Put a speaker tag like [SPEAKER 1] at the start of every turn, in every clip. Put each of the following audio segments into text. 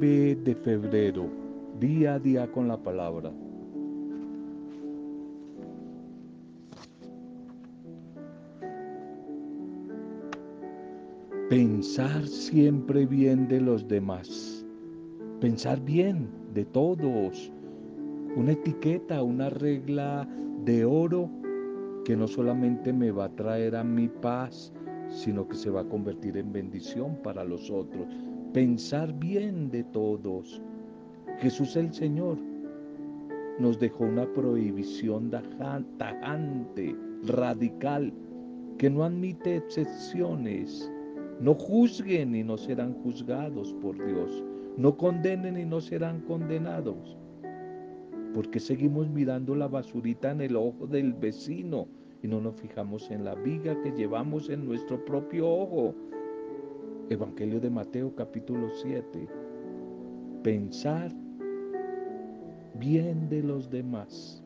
[SPEAKER 1] 9 de febrero, día a día con la palabra. Pensar siempre bien de los demás. Pensar bien de todos. Una etiqueta, una regla de oro que no solamente me va a traer a mi paz, sino que se va a convertir en bendición para los otros. Pensar bien de todos. Jesús el Señor nos dejó una prohibición tajante, radical, que no admite excepciones. No juzguen y no serán juzgados por Dios. No condenen y no serán condenados. Porque seguimos mirando la basurita en el ojo del vecino y no nos fijamos en la viga que llevamos en nuestro propio ojo. Evangelio de Mateo capítulo 7. Pensar bien de los demás.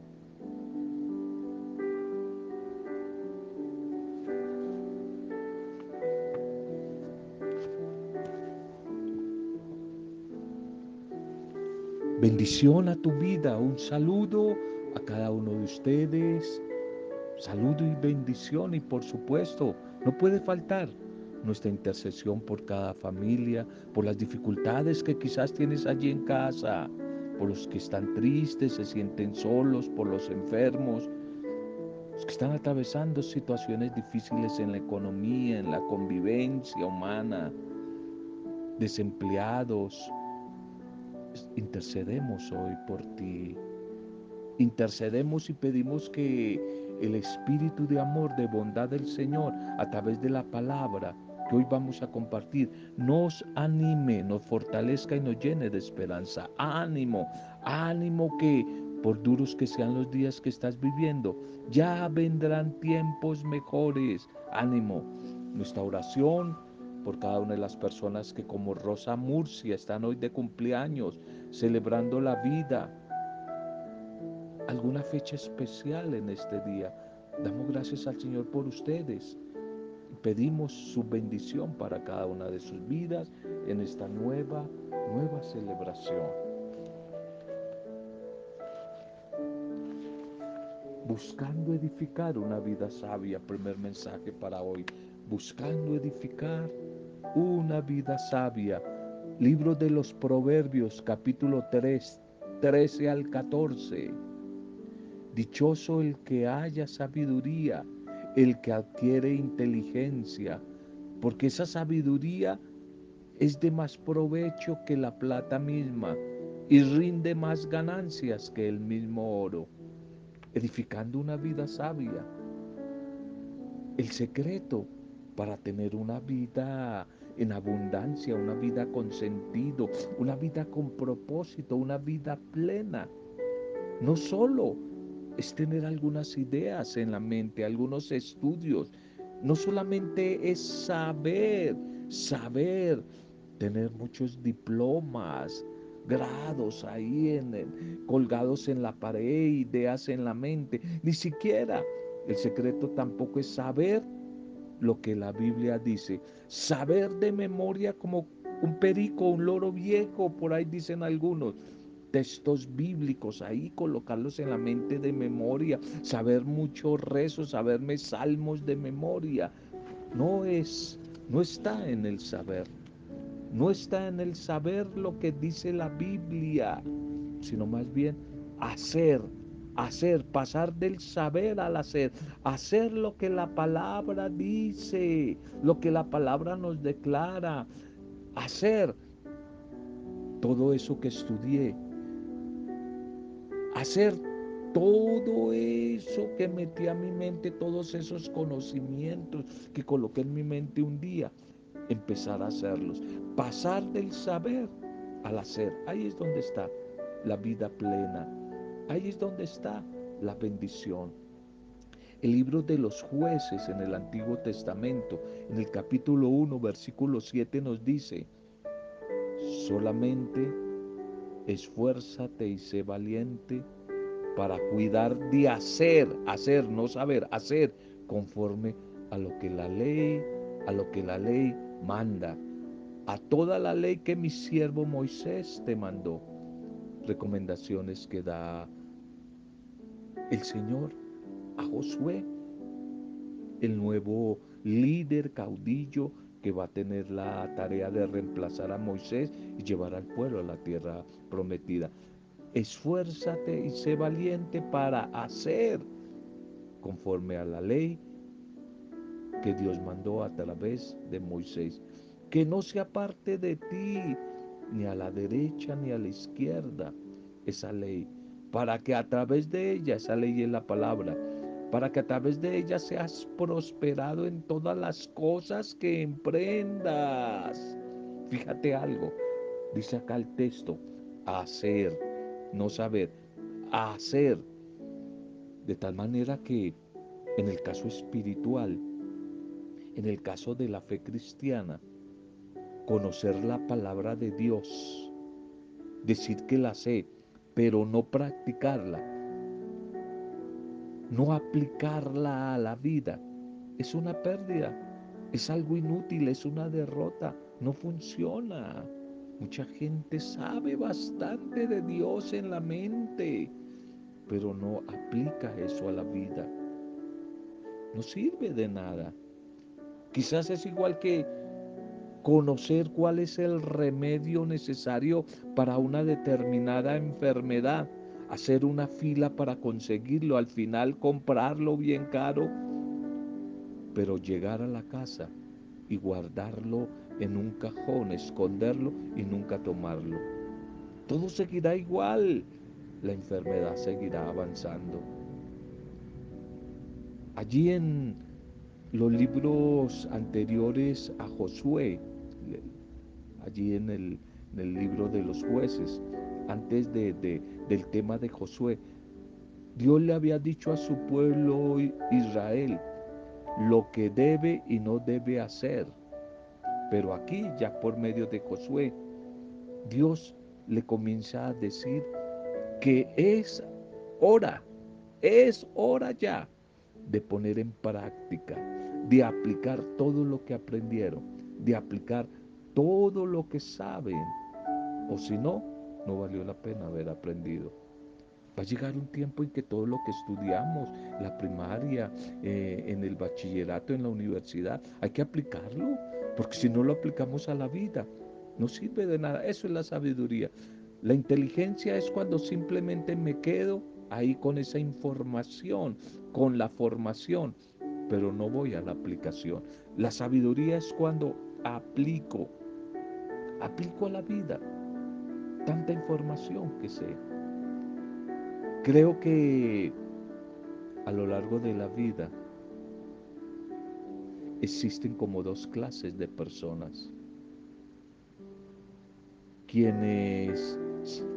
[SPEAKER 1] Bendición a tu vida, un saludo a cada uno de ustedes, saludo y bendición y por supuesto, no puede faltar nuestra intercesión por cada familia, por las dificultades que quizás tienes allí en casa, por los que están tristes, se sienten solos, por los enfermos, los que están atravesando situaciones difíciles en la economía, en la convivencia humana, desempleados, intercedemos hoy por ti. Intercedemos y pedimos que el espíritu de amor, de bondad del Señor, a través de la palabra hoy vamos a compartir, nos anime, nos fortalezca y nos llene de esperanza. Ánimo, ánimo que por duros que sean los días que estás viviendo, ya vendrán tiempos mejores. Ánimo. Nuestra oración por cada una de las personas que como Rosa Murcia están hoy de cumpleaños, celebrando la vida, alguna fecha especial en este día. Damos gracias al Señor por ustedes. Pedimos su bendición para cada una de sus vidas en esta nueva, nueva celebración. Buscando edificar una vida sabia, primer mensaje para hoy. Buscando edificar una vida sabia. Libro de los Proverbios, capítulo 3, 13 al 14. Dichoso el que haya sabiduría, el que adquiere inteligencia, porque esa sabiduría es de más provecho que la plata misma y rinde más ganancias que el mismo oro, edificando una vida sabia. El secreto para tener una vida en abundancia, una vida con sentido, una vida con propósito, una vida plena. No solo es tener algunas ideas en la mente, algunos estudios, no solamente es saber, saber, tener muchos diplomas, grados ahí en, colgados en la pared, ideas en la mente, ni siquiera el secreto tampoco es saber lo que la Biblia dice. Saber de memoria como un perico, un loro viejo, por ahí dicen algunos. Textos bíblicos, ahí colocarlos en la mente de memoria, saber muchos rezos, saberme salmos de memoria. No es, no está en el saber, no está en el saber lo que dice la Biblia, sino más bien hacer hacer, pasar del saber al hacer, hacer lo que la palabra dice, lo que la palabra nos declara, hacer todo eso que estudié, hacer todo eso que metí a mi mente, todos esos conocimientos que coloqué en mi mente un día, empezar a hacerlos, pasar del saber al hacer, ahí es donde está la vida plena. Ahí es donde está la bendición. El libro de los jueces en el Antiguo Testamento, en el capítulo 1, versículo 7 nos dice, solamente esfuérzate y sé valiente para cuidar de hacer, hacer, no saber, hacer conforme a lo que la ley, a lo que la ley manda. a toda la ley que mi siervo Moisés te mandó. Recomendaciones que da el Señor a Josué, el nuevo líder caudillo que va a tener la tarea de reemplazar a Moisés y llevar al pueblo a la tierra prometida. Esfuérzate y sé valiente para hacer conforme a la ley que Dios mandó a través de Moisés que no se aparte de ti, ni a la derecha ni a la izquierda, esa ley, para que a través de ella, esa ley es la palabra, para que a través de ella seas prosperado en todas las cosas que emprendas. Fíjate algo, dice acá el texto, hacer, no saber, hacer, de tal manera que en el caso espiritual, en el caso de la fe cristiana, conocer la palabra de Dios, decir que la sé, pero no practicarla, no aplicarla a la vida, es una pérdida, es algo inútil, es una derrota, no funciona. Mucha gente sabe bastante de Dios en la mente, pero no aplica eso a la vida. No sirve de nada. Quizás es igual que conocer cuál es el remedio necesario para una determinada enfermedad, hacer una fila para conseguirlo, al final comprarlo bien caro, pero llegar a la casa y guardarlo en un cajón, esconderlo y nunca tomarlo. Todo seguirá igual, la enfermedad seguirá avanzando. Allí en los libros anteriores a Josué, allí en el, libro de los jueces, antes de, del tema de Josué, Dios le había dicho a su pueblo Israel lo que debe y no debe hacer. Pero aquí, ya por medio de Josué, Dios le comienza a decir que es hora, es hora ya de poner en práctica, de aplicar todo lo que aprendieron, de aplicar todo lo que saben. O si no, no valió la pena haber aprendido. Va a llegar un tiempo en que todo lo que estudiamos, la primaria, eh, en el bachillerato, en la universidad, hay que aplicarlo, porque si no lo aplicamos a la vida, no sirve de nada. Eso es la sabiduría. La inteligencia es cuando simplemente me quedo ahí con esa información, con la formación, pero no voy a la aplicación. La sabiduría es cuando aplico aplico a la vida tanta información que sé. Creo que a lo largo de la vida existen como dos clases de personas. Quienes,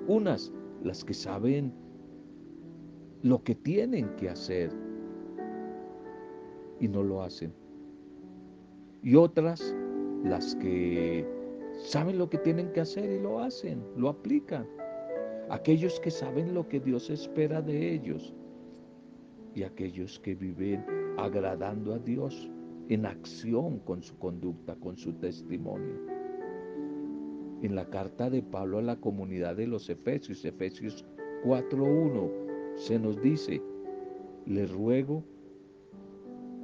[SPEAKER 1] unas, las que saben lo que tienen que hacer y no lo hacen. Y otras, las que saben lo que tienen que hacer y lo hacen, lo aplican. Aquellos que saben lo que Dios espera de ellos y aquellos que viven agradando a Dios en acción con su conducta, con su testimonio. En la carta de Pablo a la comunidad de los Efesios, Efesios 4.1, se nos dice, le ruego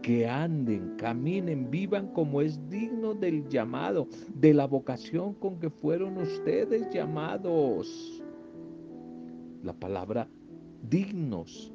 [SPEAKER 1] que anden, caminen, vivan como es digno del llamado, de la vocación con que fueron ustedes llamados. La palabra dignos,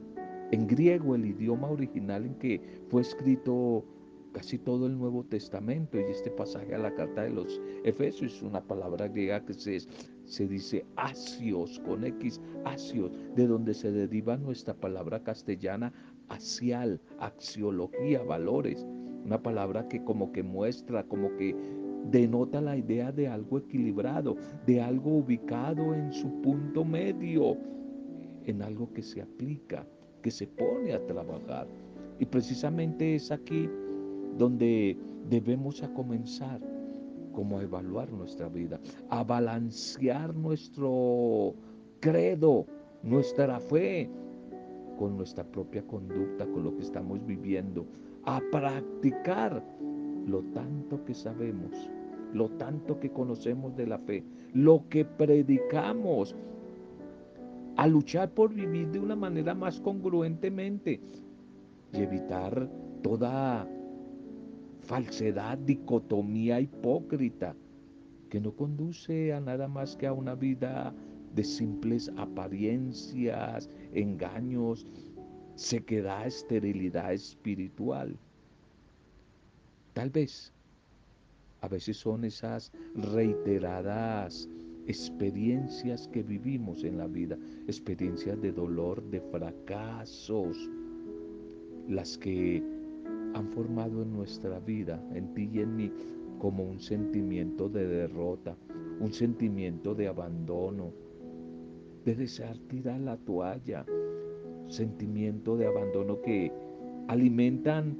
[SPEAKER 1] en griego el idioma original en que fue escrito casi todo el Nuevo Testamento y este pasaje a la carta de los Efesios es una palabra griega que se, dice asios con X, asios, de donde se deriva nuestra palabra castellana axial, axiología, valores, una palabra que como que muestra, como que denota la idea de algo equilibrado, de algo ubicado en su punto medio, en algo que se aplica, que se pone a trabajar. Y precisamente es aquí donde debemos a comenzar como a evaluar nuestra vida, a balancear nuestro credo, nuestra fe, con nuestra propia conducta, con lo que estamos viviendo, a practicar lo tanto que sabemos, lo tanto que conocemos de la fe, lo que predicamos, a luchar por vivir de una manera más congruentemente y evitar toda falsedad, dicotomía hipócrita que no conduce a nada más que a una vida de simples apariencias, engaños, sequedad, esterilidad espiritual. Tal vez, a veces son esas reiteradas experiencias que vivimos en la vida, experiencias de dolor, de fracasos, las que han formado en nuestra vida, en ti y en mí, como un sentimiento de derrota, un sentimiento de abandono, de desear tirar la toalla, sentimiento de abandono que alimentan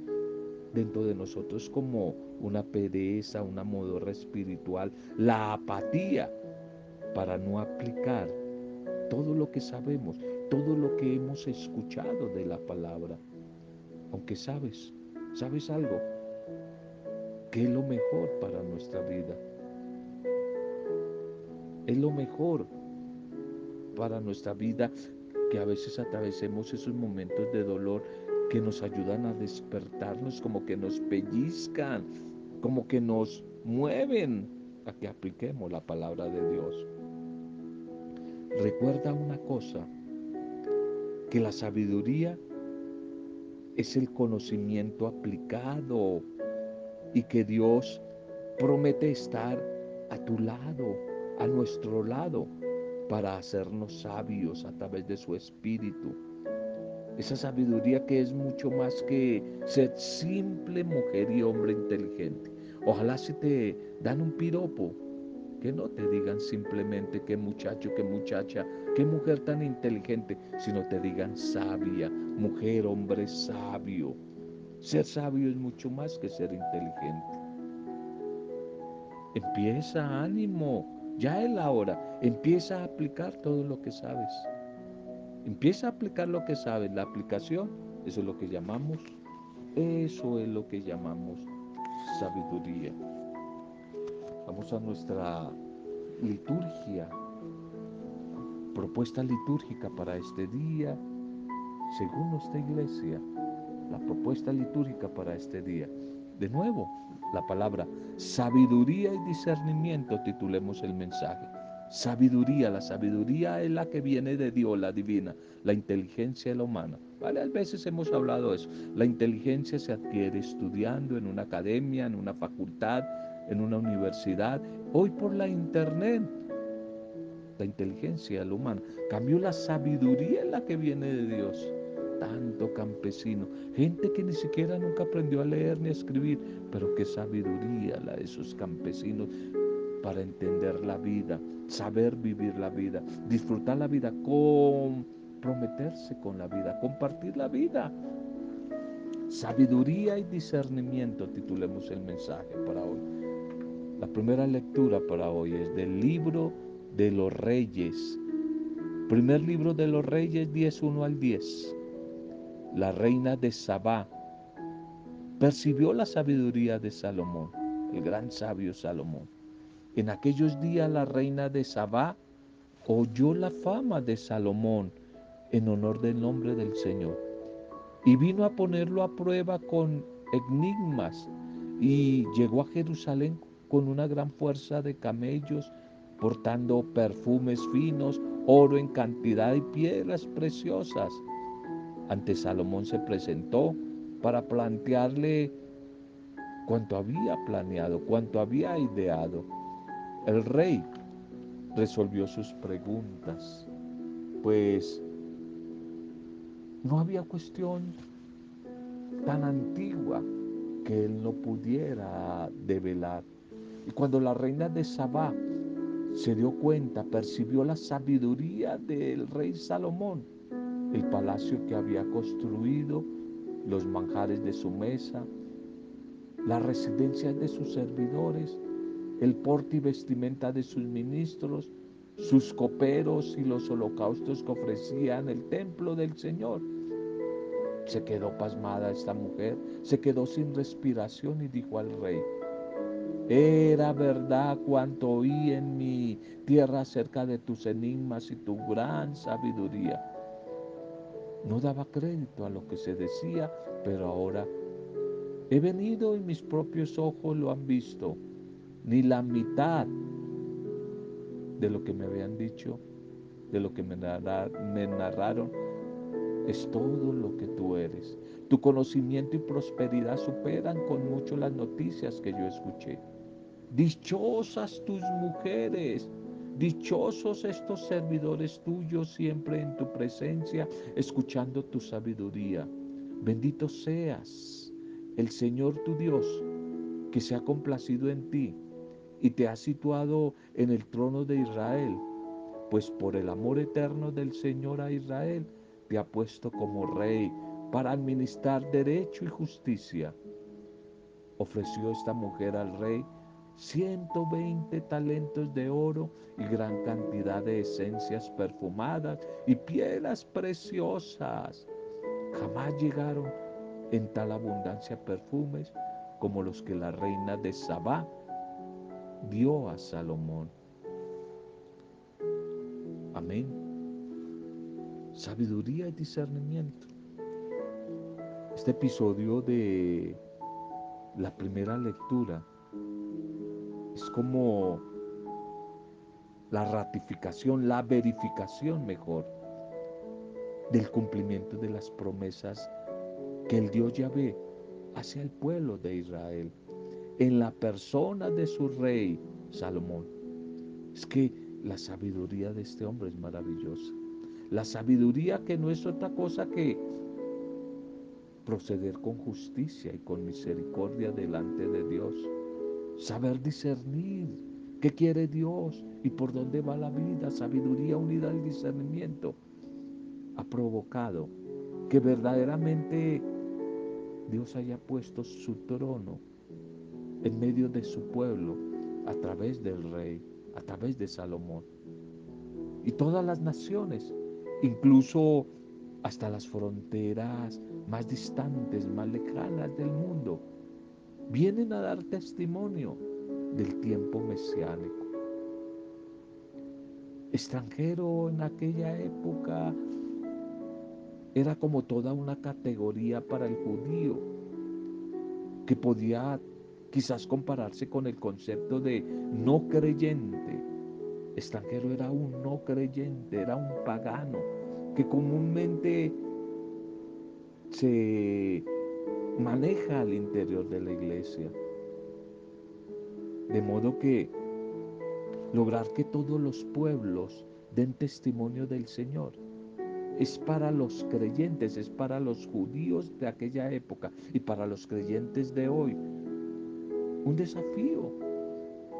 [SPEAKER 1] dentro de nosotros como una pereza, una modorra espiritual, la apatía para no aplicar todo lo que sabemos, todo lo que hemos escuchado de la palabra. Aunque sabes, sabes algo, que es lo mejor para nuestra vida. Es lo mejor para nuestra vida, que a veces atravesemos esos momentos de dolor que nos ayudan a despertarnos, como que nos pellizcan, como que nos mueven a que apliquemos la palabra de Dios. Recuerda una cosa, que la sabiduría es el conocimiento aplicado y que Dios promete estar a tu lado, a nuestro lado, para hacernos sabios a través de su espíritu. Esa sabiduría que es mucho más que ser simple mujer y hombre inteligente. Ojalá si te dan un piropo, que no te digan simplemente qué muchacho, qué muchacha, qué mujer tan inteligente, sino te digan sabia, mujer, hombre sabio. Ser sabio es mucho más que ser inteligente. Empieza, ánimo, ya es la hora. Empieza a aplicar todo lo que sabes. Empieza a aplicar lo que sabes. La aplicación, eso es lo que llamamos, eso es lo que llamamos sabiduría. Vamos a nuestra liturgia, propuesta litúrgica para este día, según nuestra iglesia, la propuesta litúrgica para este día. De nuevo, la palabra sabiduría y discernimiento, titulemos el mensaje. Sabiduría, la sabiduría es la que viene de Dios, la divina, la inteligencia es la humana. ¿Vale? A veces hemos hablado de eso. La inteligencia se adquiere estudiando en una academia, en una facultad, en una universidad, hoy por la internet. La inteligencia es la humana. Cambió la sabiduría es la que viene de Dios tanto campesino, gente que ni siquiera nunca aprendió a leer ni a escribir, pero qué sabiduría la de esos campesinos para entender la vida, saber vivir la vida, disfrutar la vida, comprometerse con la vida, compartir la vida. Sabiduría y discernimiento, titulemos el mensaje para hoy. La primera lectura para hoy es del libro de los reyes. Primer libro de los reyes 10, 1 al 10 la reina de Sabá, percibió la sabiduría de Salomón, el gran sabio Salomón. En aquellos días la reina de Sabá oyó la fama de Salomón en honor del nombre del Señor y vino a ponerlo a prueba con enigmas y llegó a Jerusalén con una gran fuerza de camellos portando perfumes finos, oro en cantidad y piedras preciosas ante Salomón se presentó para plantearle cuanto había planeado, cuanto había ideado. El rey resolvió sus preguntas, pues no había cuestión tan antigua que él no pudiera develar. Y cuando la reina de Sabá se dio cuenta, percibió la sabiduría del rey Salomón, el palacio que había construido, los manjares de su mesa, las residencias de sus servidores, el porte y vestimenta de sus ministros, sus coperos y los holocaustos que ofrecían el templo del Señor. Se quedó pasmada esta mujer, se quedó sin respiración y dijo al rey, Era verdad cuanto oí en mi tierra acerca de tus enigmas y tu gran sabiduría. No daba crédito a lo que se decía, pero ahora he venido y mis propios ojos lo han visto. Ni la mitad de lo que me habían dicho, de lo que me, narraron, es todo lo que tú eres. Tu conocimiento y prosperidad superan con mucho las noticias que yo escuché. Dichosas tus mujeres, dichosos estos servidores tuyos siempre en tu presencia, escuchando tu sabiduría. Bendito seas el Señor tu Dios, que se ha complacido en ti y te ha situado en el trono de Israel, pues por el amor eterno del Señor a Israel te ha puesto como rey para administrar derecho y justicia. Ofreció esta mujer al rey 120 talentos de oro y gran cantidad de esencias perfumadas y piedras preciosas. Jamás llegaron en tal abundancia perfumes como los que la reina de Sabá dio a Salomón. Amén. Sabiduría y discernimiento. Este episodio de la primera lectura es como la ratificación, la verificación mejor del cumplimiento de las promesas que el Dios Yahvé hacia el pueblo de Israel en la persona de su rey Salomón. Es que la sabiduría de este hombre es maravillosa. La sabiduría que no es otra cosa que proceder con justicia y con misericordia delante de Dios. Saber discernir qué quiere Dios y por dónde va la vida. Sabiduría unida al discernimiento ha provocado que verdaderamente Dios haya puesto su trono en medio de su pueblo a través del rey, a través de Salomón. Y todas las naciones, incluso hasta las fronteras más distantes, más lejanas del mundo, vienen a dar testimonio del tiempo mesiánico. Extranjero en aquella época era como toda una categoría para el judío que podía quizás compararse con el concepto de no creyente. Extranjero era un no creyente, era un pagano que comúnmente se maneja al interior de la iglesia. De modo que lograr que todos los pueblos den testimonio del Señor es para los creyentes, es para los judíos de aquella época y para los creyentes de hoy un desafío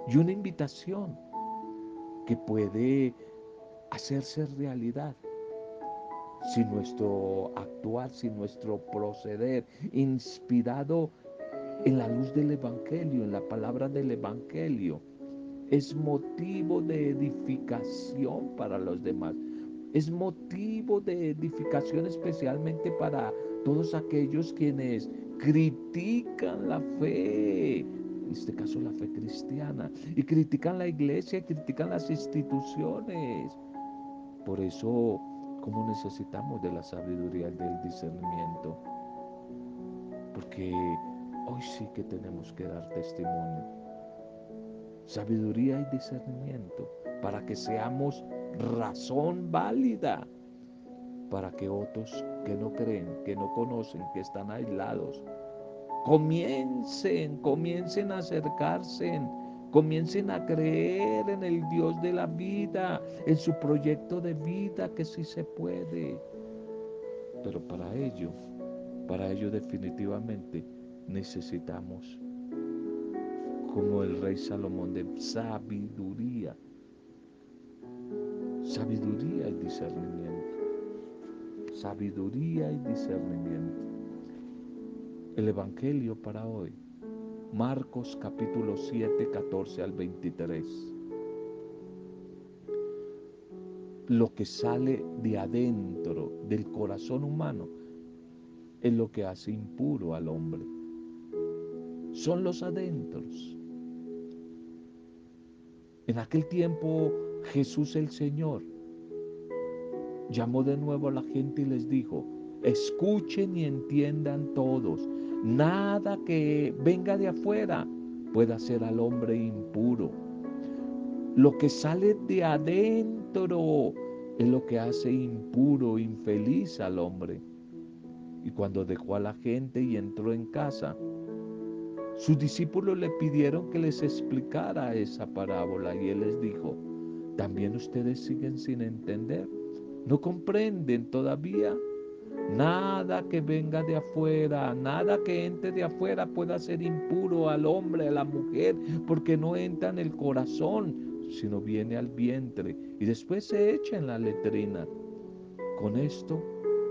[SPEAKER 1] y una invitación que puede hacerse realidad si nuestro actuar, si nuestro proceder, inspirado en la luz del Evangelio, en la palabra del Evangelio, es motivo de edificación para los demás. Es motivo de edificación especialmente para todos aquellos quienes critican la fe, en este caso la fe cristiana, y critican la iglesia, critican las instituciones. Por eso, ¿cómo necesitamos de la sabiduría y del discernimiento? Porque hoy sí que tenemos que dar testimonio. Sabiduría y discernimiento para que seamos razón válida para que otros que no creen, que no conocen, que están aislados, Comiencen, comiencen a acercarse, comiencen a creer en el Dios de la vida, en su proyecto de vida, que sí se puede. Pero para ello, para ello definitivamente necesitamos, como el rey Salomón, de sabiduría. Sabiduría y discernimiento. Sabiduría y discernimiento. El Evangelio para hoy, Marcos capítulo 7, 14 al 23. Lo que sale de adentro del corazón humano es lo que hace impuro al hombre. Son los adentros. En aquel tiempo Jesús el Señor llamó de nuevo a la gente y les dijo, escuchen y entiendan todos, nada que venga de afuera puede hacer al hombre impuro. Lo que sale de adentro es lo que hace impuro, infeliz al hombre. Y cuando dejó a la gente y entró en casa, sus discípulos le pidieron que les explicara esa parábola y él les dijo, ¿también ustedes siguen sin entender? ¿No comprenden todavía? Nada que venga de afuera, nada que entre de afuera pueda ser impuro al hombre, a la mujer, porque no entra en el corazón, sino viene al vientre y después se echa en la letrina. Con esto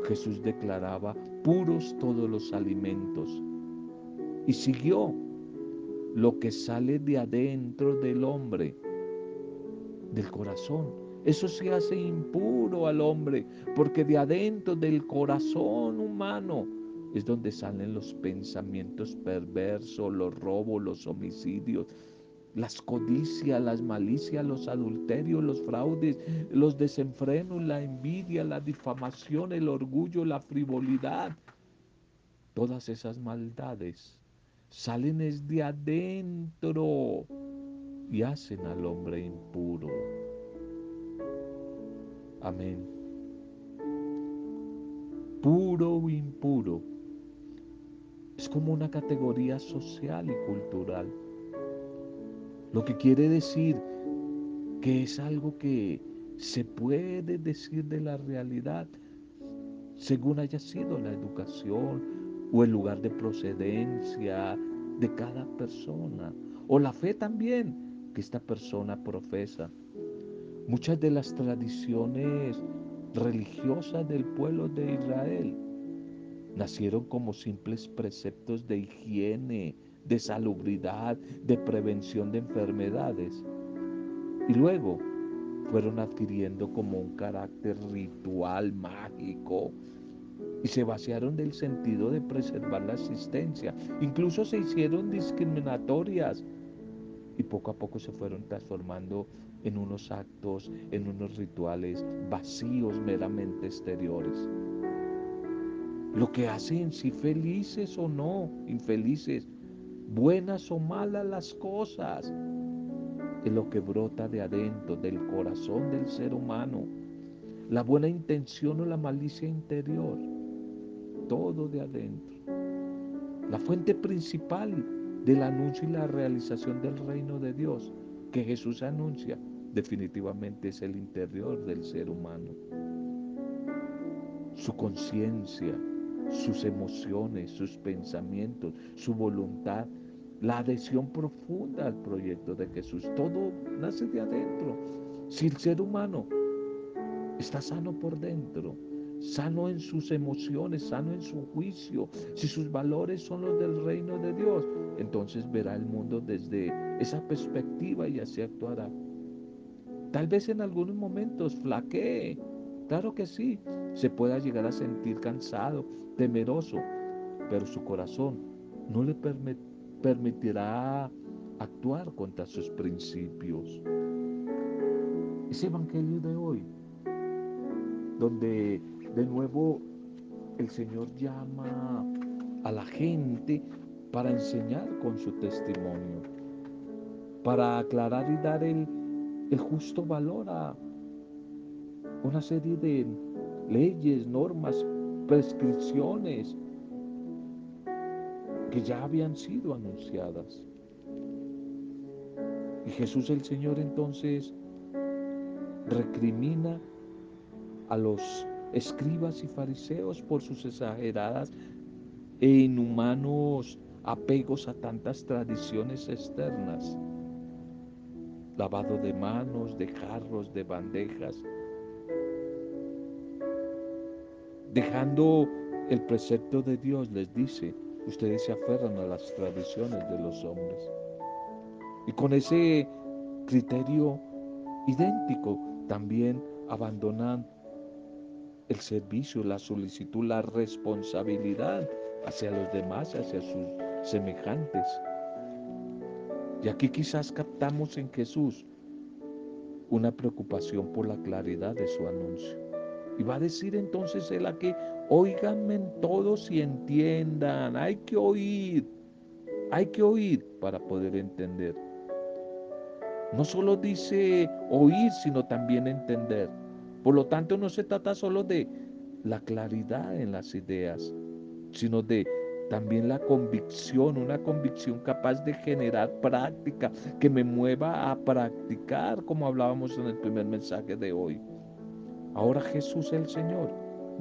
[SPEAKER 1] Jesús declaraba puros todos los alimentos y siguió lo que sale de adentro del hombre, del corazón. Eso se hace impuro al hombre, porque de adentro del corazón humano es donde salen los pensamientos perversos, los robos, los homicidios, las codicias, las malicias, los adulterios, los fraudes, los desenfrenos, la envidia, la difamación, el orgullo, la frivolidad. Todas esas maldades salen desde adentro y hacen al hombre impuro. Amén. Puro o impuro es como una categoría social y cultural. Lo que quiere decir que es algo que se puede decir de la realidad según haya sido la educación, o el lugar de procedencia de cada persona o la fe también que esta persona profesa. Muchas de las tradiciones religiosas del pueblo de Israel nacieron como simples preceptos de higiene, de salubridad, de prevención de enfermedades. Y luego fueron adquiriendo como un carácter ritual, mágico, y se vaciaron del sentido de preservar la existencia. Incluso se hicieron discriminatorias y poco a poco se fueron transformando en unos actos, en unos rituales vacíos, meramente exteriores. Lo que hace en sí felices o no, infelices, buenas o malas las cosas, es lo que brota de adentro, del corazón del ser humano, la buena intención o la malicia interior todo de adentro. La fuente principal del anuncio y la realización del reino de Dios que Jesús anuncia definitivamente es el interior del ser humano. Su conciencia, sus emociones, sus pensamientos, su voluntad, la adhesión profunda al proyecto de Jesús. Todo nace de adentro. Si el ser humano está sano por dentro, sano en sus emociones, sano en su juicio, si sus valores son los del reino de Dios, entonces verá el mundo desde esa perspectiva y así actuará. Tal vez en algunos momentos flaquee, claro que sí, se pueda llegar a sentir cansado, temeroso, pero su corazón no le permitirá actuar contra sus principios. Ese evangelio de hoy, donde de nuevo, el Señor llama a la gente para enseñar con su testimonio, para aclarar y dar el, justo valor a una serie de leyes, normas, prescripciones que ya habían sido anunciadas. Y Jesús el Señor entonces recrimina a los escribas y fariseos por sus exageradas e inhumanos apegos a tantas tradiciones externas. Lavado de manos, de jarros, de bandejas. Dejando el precepto de Dios, les dice, ustedes se aferran a las tradiciones de los hombres. Y con ese criterio idéntico también abandonan el servicio, la solicitud, la responsabilidad hacia los demás, hacia sus semejantes. Y aquí quizás captamos en Jesús una preocupación por la claridad de su anuncio. Y va a decir entonces él a que oíganme todos y entiendan, hay que oír, hay que oír para poder entender. No solo dice oír, sino también entender. Por lo tanto, no se trata solo de la claridad en las ideas, sino de también la convicción, una convicción capaz de generar práctica, que me mueva a practicar, como hablábamos en el primer mensaje de hoy. Ahora Jesús el Señor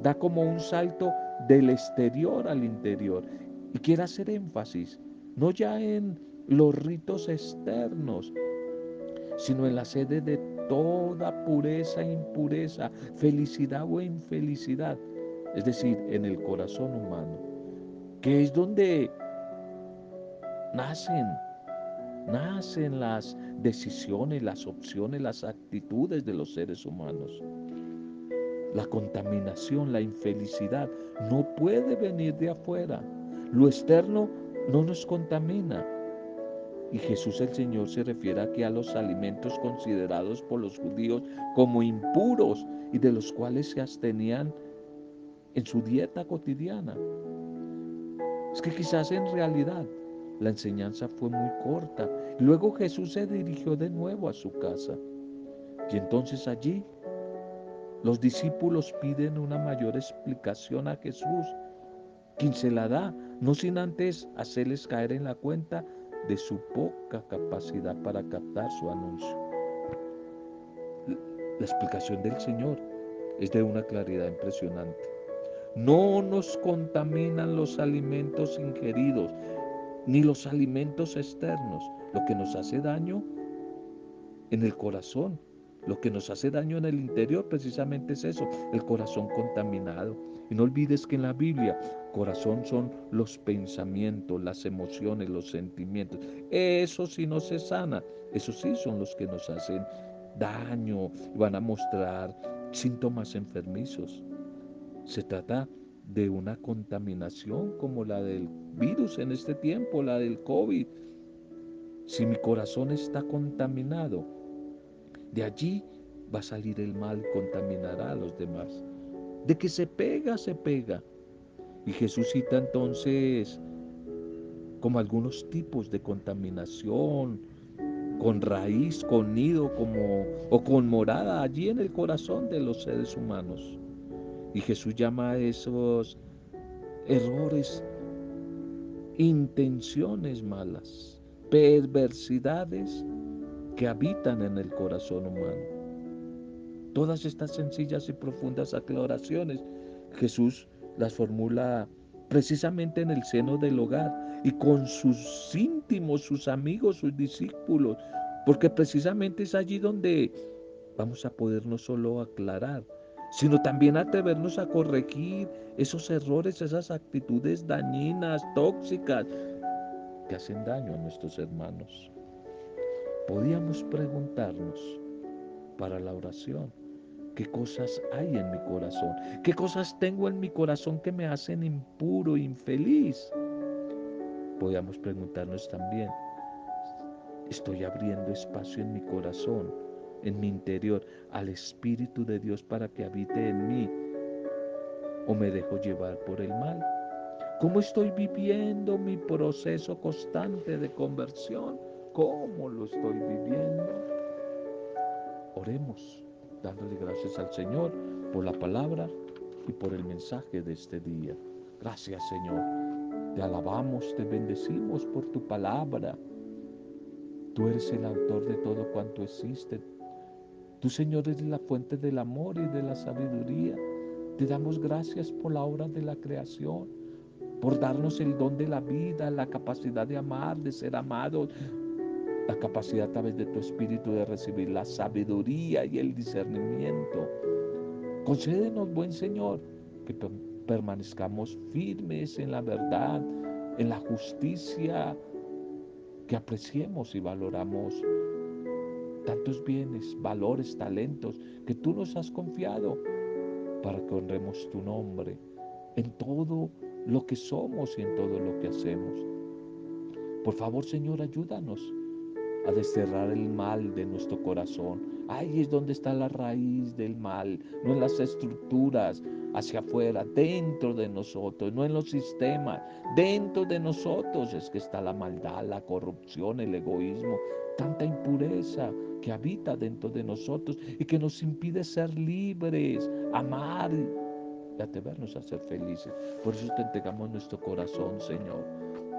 [SPEAKER 1] da como un salto del exterior al interior y quiere hacer énfasis, no ya en los ritos externos, sino en la sede de toda pureza e impureza, felicidad o infelicidad, es decir, en el corazón humano, que es donde nacen, nacen las decisiones, las opciones, las actitudes de los seres humanos. La contaminación, la infelicidad no puede venir de afuera. Lo externo no nos contamina. Y Jesús el Señor se refiere aquí a los alimentos considerados por los judíos como impuros y de los cuales se abstenían en su dieta cotidiana. Es que quizás en realidad la enseñanza fue muy corta. Luego Jesús se dirigió de nuevo a su casa. Y entonces allí los discípulos piden una mayor explicación a Jesús, quien se la da, no sin antes hacerles caer en la cuenta de su poca capacidad para captar su anuncio. La explicación del Señor es de una claridad impresionante. No nos contaminan los alimentos ingeridos, ni los alimentos externos. Lo que nos hace daño en el corazón lo que nos hace daño en el interior precisamente es eso, el corazón contaminado. Y no olvides que en la Biblia, corazón son los pensamientos, las emociones, los sentimientos. Eso si no se sana, esos sí son los que nos hacen daño y van a mostrar síntomas enfermizos. Se trata de una contaminación como la del virus en este tiempo, la del COVID. Si mi corazón está contaminado, de allí va a salir el mal, contaminará a los demás. De que se pega, se pega. Y Jesús cita entonces como algunos tipos de contaminación, con raíz, con nido, como, o con morada allí en el corazón de los seres humanos. Y Jesús llama a esos errores intenciones malas, perversidades que habitan en el corazón humano. Todas estas sencillas y profundas aclaraciones Jesús las formula precisamente en el seno del hogar y con sus íntimos, sus amigos, sus discípulos, porque precisamente es allí donde vamos a poder no solo aclarar, sino también atrevernos a corregir esos errores, esas actitudes dañinas, tóxicas, que hacen daño a nuestros hermanos podíamos preguntarnos para la oración, ¿qué cosas hay en mi corazón? ¿Qué cosas tengo en mi corazón que me hacen impuro, infeliz? Podíamos preguntarnos también, ¿estoy abriendo espacio en mi corazón, en mi interior, al Espíritu de Dios para que habite en mí? ¿O me dejo llevar por el mal? ¿Cómo estoy viviendo mi proceso constante de conversión? cómo lo estoy viviendo. Oremos dándole gracias al Señor por la palabra y por el mensaje de este día. Gracias Señor. Te alabamos, te bendecimos por tu palabra. Tú eres el autor de todo cuanto existe. Tú Señor eres la fuente del amor y de la sabiduría. Te damos gracias por la obra de la creación, por darnos el don de la vida, la capacidad de amar, de ser amados, la capacidad a través de tu espíritu de recibir la sabiduría y el discernimiento. Concédenos, buen Señor, que permanezcamos firmes en la verdad, en la justicia, que apreciemos y valoramos tantos bienes, valores, talentos que tú nos has confiado para que honremos tu nombre en todo lo que somos y en todo lo que hacemos. Por favor, Señor, ayúdanos a desterrar el mal de nuestro corazón, Ahí es donde está la raíz del mal, no en las estructuras hacia afuera, dentro de nosotros, no en los sistemas, dentro de nosotros es que está la maldad, la corrupción, el egoísmo, tanta impureza que habita dentro de nosotros y que nos impide ser libres, amar y atrevernos a ser felices. Por eso te entregamos nuestro corazón, Señor.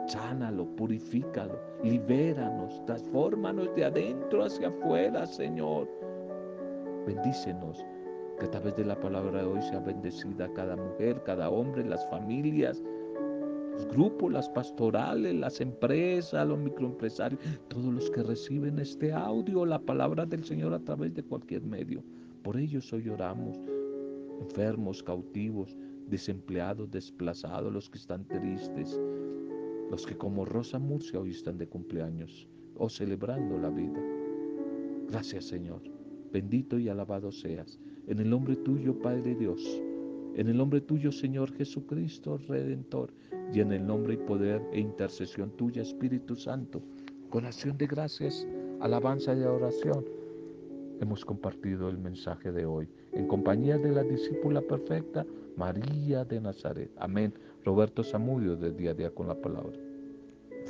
[SPEAKER 1] Sánalo, purifícalo, libéranos, transfórmanos de adentro hacia afuera, Señor. Bendícenos, que a través de la palabra de hoy sea bendecida cada mujer, cada hombre, las familias, grupos, las pastorales, las empresas, los microempresarios, todos los que reciben este audio, la palabra del Señor a través de cualquier medio. Por ellos hoy oramos, enfermos, cautivos, desempleados, desplazados, los que están tristes, los que como Rosa Murcia hoy están de cumpleaños o celebrando la vida. Gracias Señor, bendito y alabado seas, en el nombre tuyo Padre Dios, en el nombre tuyo Señor Jesucristo Redentor, y en el nombre y poder e intercesión tuya Espíritu Santo, con acción de gracias, alabanza y oración, hemos compartido el mensaje de hoy en compañía de la discípula perfecta María de Nazaret. Amén. Roberto Zamudio de Día a Día con la Palabra.